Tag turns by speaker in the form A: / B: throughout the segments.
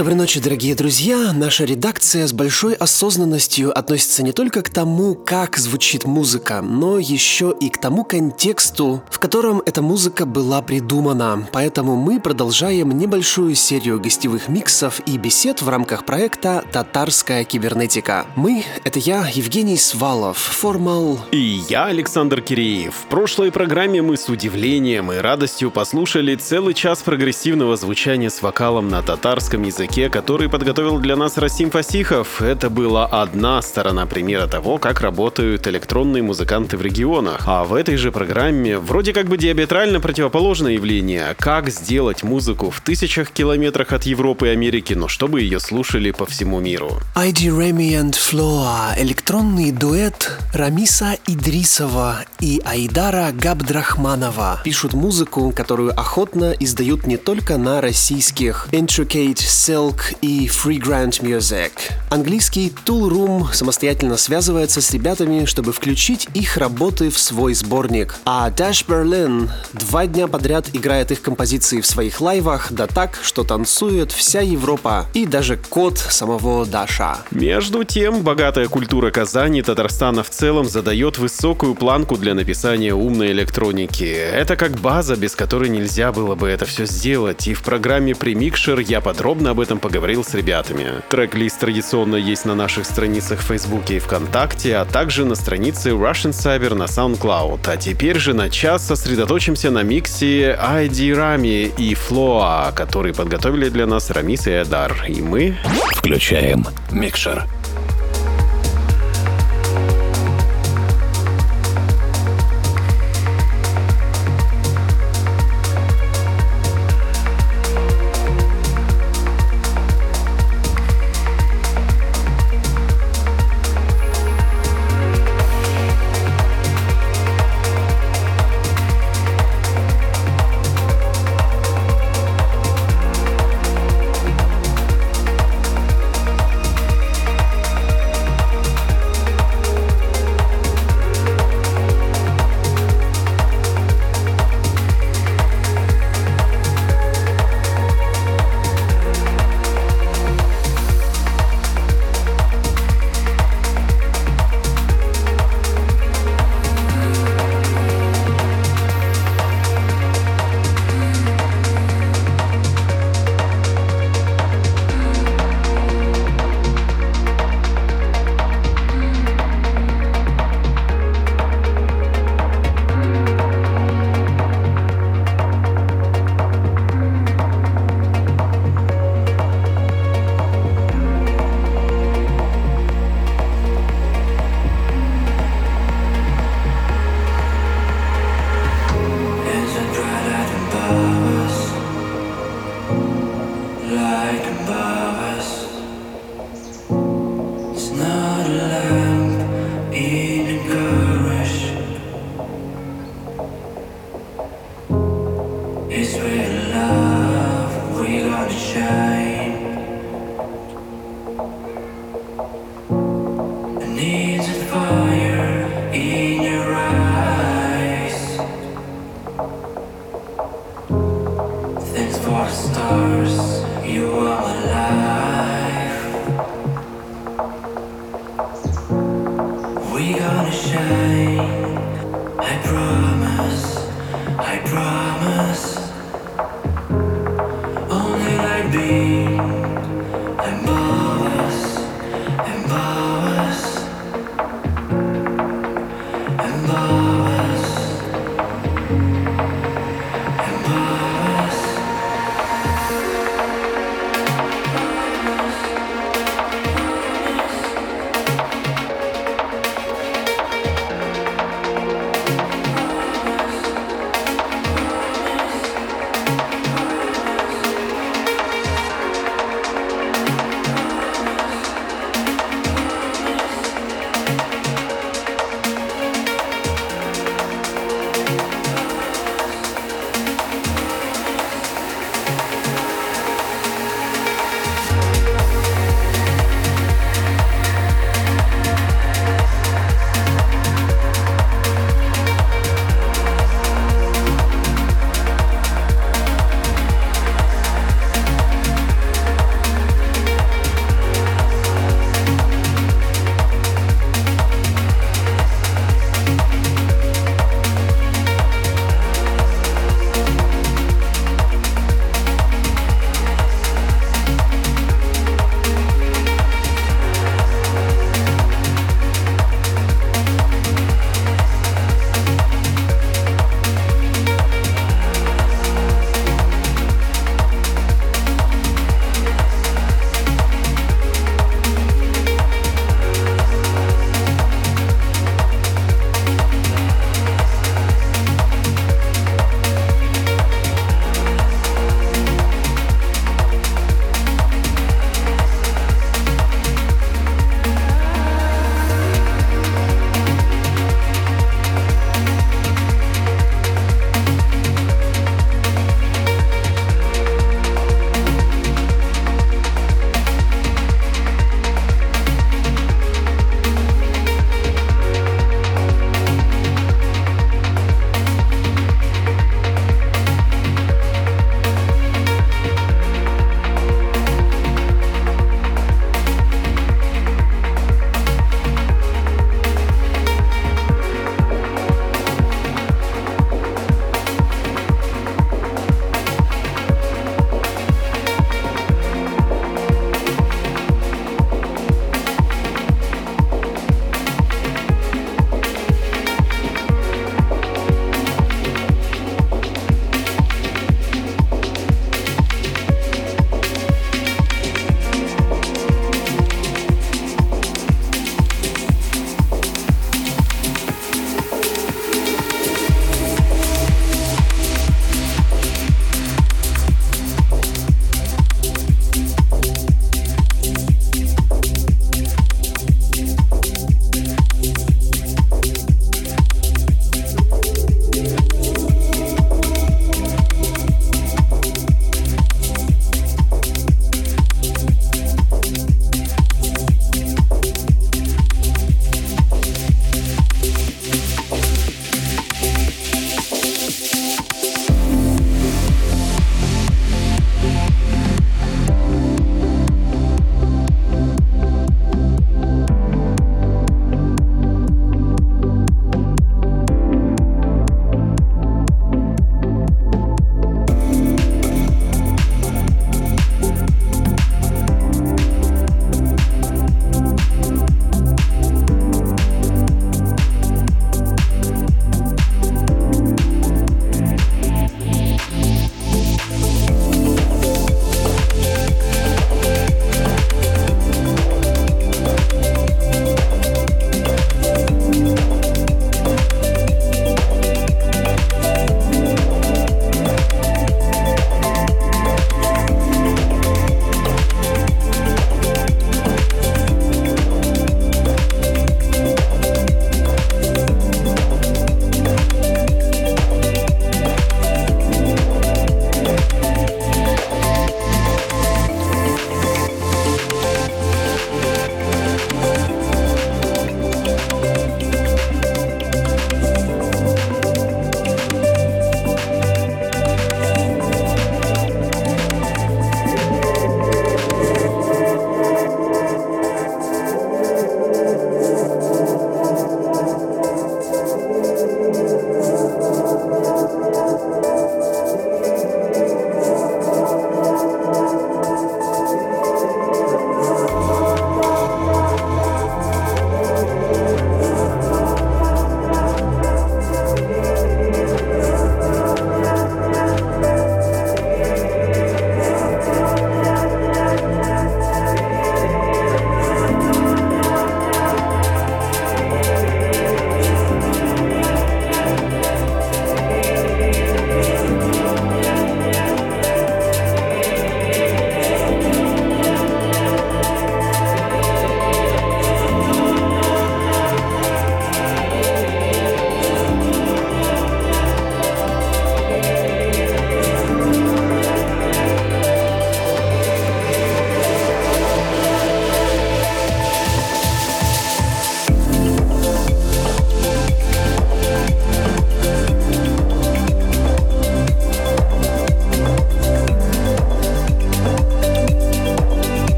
A: Доброй ночи, дорогие друзья. Наша редакция с большой осознанностью относится не только к тому, как звучит музыка, но еще и к тому контексту, в котором эта музыка была придумана. Поэтому мы продолжаем небольшую серию гостевых миксов и бесед в рамках проекта «Татарская кибернетика». Мы — это я, Евгений Свалов, формал...
B: И я, Александр Киреев. В прошлой программе мы с удивлением и радостью послушали целый час прогрессивного звучания с вокалом на татарском языке языке, который подготовил для нас Расим Фасихов. Это была одна сторона примера того, как работают электронные музыканты в регионах. А в этой же программе вроде как бы диаметрально противоположное явление. Как сделать музыку в тысячах километрах от Европы и Америки, но чтобы ее слушали по всему миру.
A: ID Remy and Floa – электронный дуэт Рамиса Идрисова и Айдара Габдрахманова пишут музыку, которую охотно издают не только на российских Intricate Cell Silk и Free Grant Music. Английский Tool Room самостоятельно связывается с ребятами, чтобы включить их работы в свой сборник. А Dash Berlin два дня подряд играет их композиции в своих лайвах, да так, что танцует вся Европа и даже кот самого Даша.
B: Между тем, богатая культура Казани и Татарстана в целом задает высокую планку для написания умной электроники. Это как база, без которой нельзя было бы это все сделать. И в программе Premixer я подробно об этом этом поговорил с ребятами. Трек-лист традиционно есть на наших страницах в Фейсбуке и ВКонтакте, а также на странице Russian Cyber на SoundCloud. А теперь же на час сосредоточимся на миксе ID Rami и Floa, который подготовили для нас Рамис и Эдар. И мы...
C: Включаем микшер.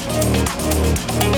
C: フフフフ。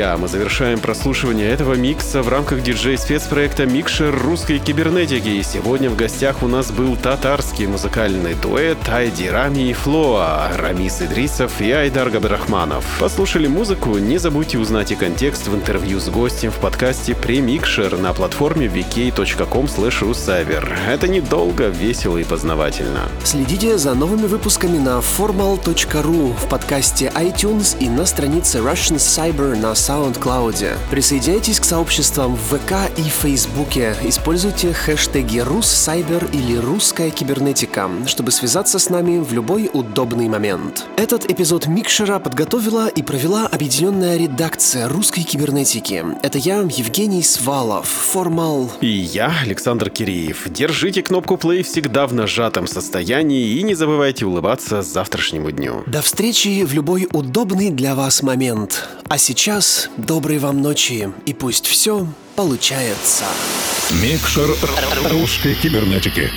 B: Друзья, мы завершаем прослушивание этого микса в рамках диджей-спецпроекта «Микшер русской кибернетики». И сегодня в гостях у нас был татарский музыкальный дуэт Айди Рами и Флоа, Рамис Идрисов и Айдар Габдрахманов. Послушали музыку? Не забудьте узнать и контекст в интервью с гостем в подкасте «Премикшер» на платформе vk.com. Это недолго, весело и познавательно.
A: Следите за новыми выпусками на formal.ru в подкасте iTunes и на странице Russian Cyber на SoundCloud. Присоединяйтесь к сообществам в ВК и Фейсбуке. Используйте хэштеги «Руссайбер» или «Русская кибернетика», чтобы связаться с нами в любой удобный момент. Этот эпизод Микшера подготовила и провела объединенная редакция русской кибернетики. Это я, Евгений Свалов, Формал.
B: И я, Александр Киреев. Держите кнопку play всегда в нажатом состоянии и не забывайте улыбаться завтрашнему дню.
A: До встречи в любой удобный для вас момент. А сейчас доброй вам ночи и пусть все получается.
C: Микшер русской кибернетики.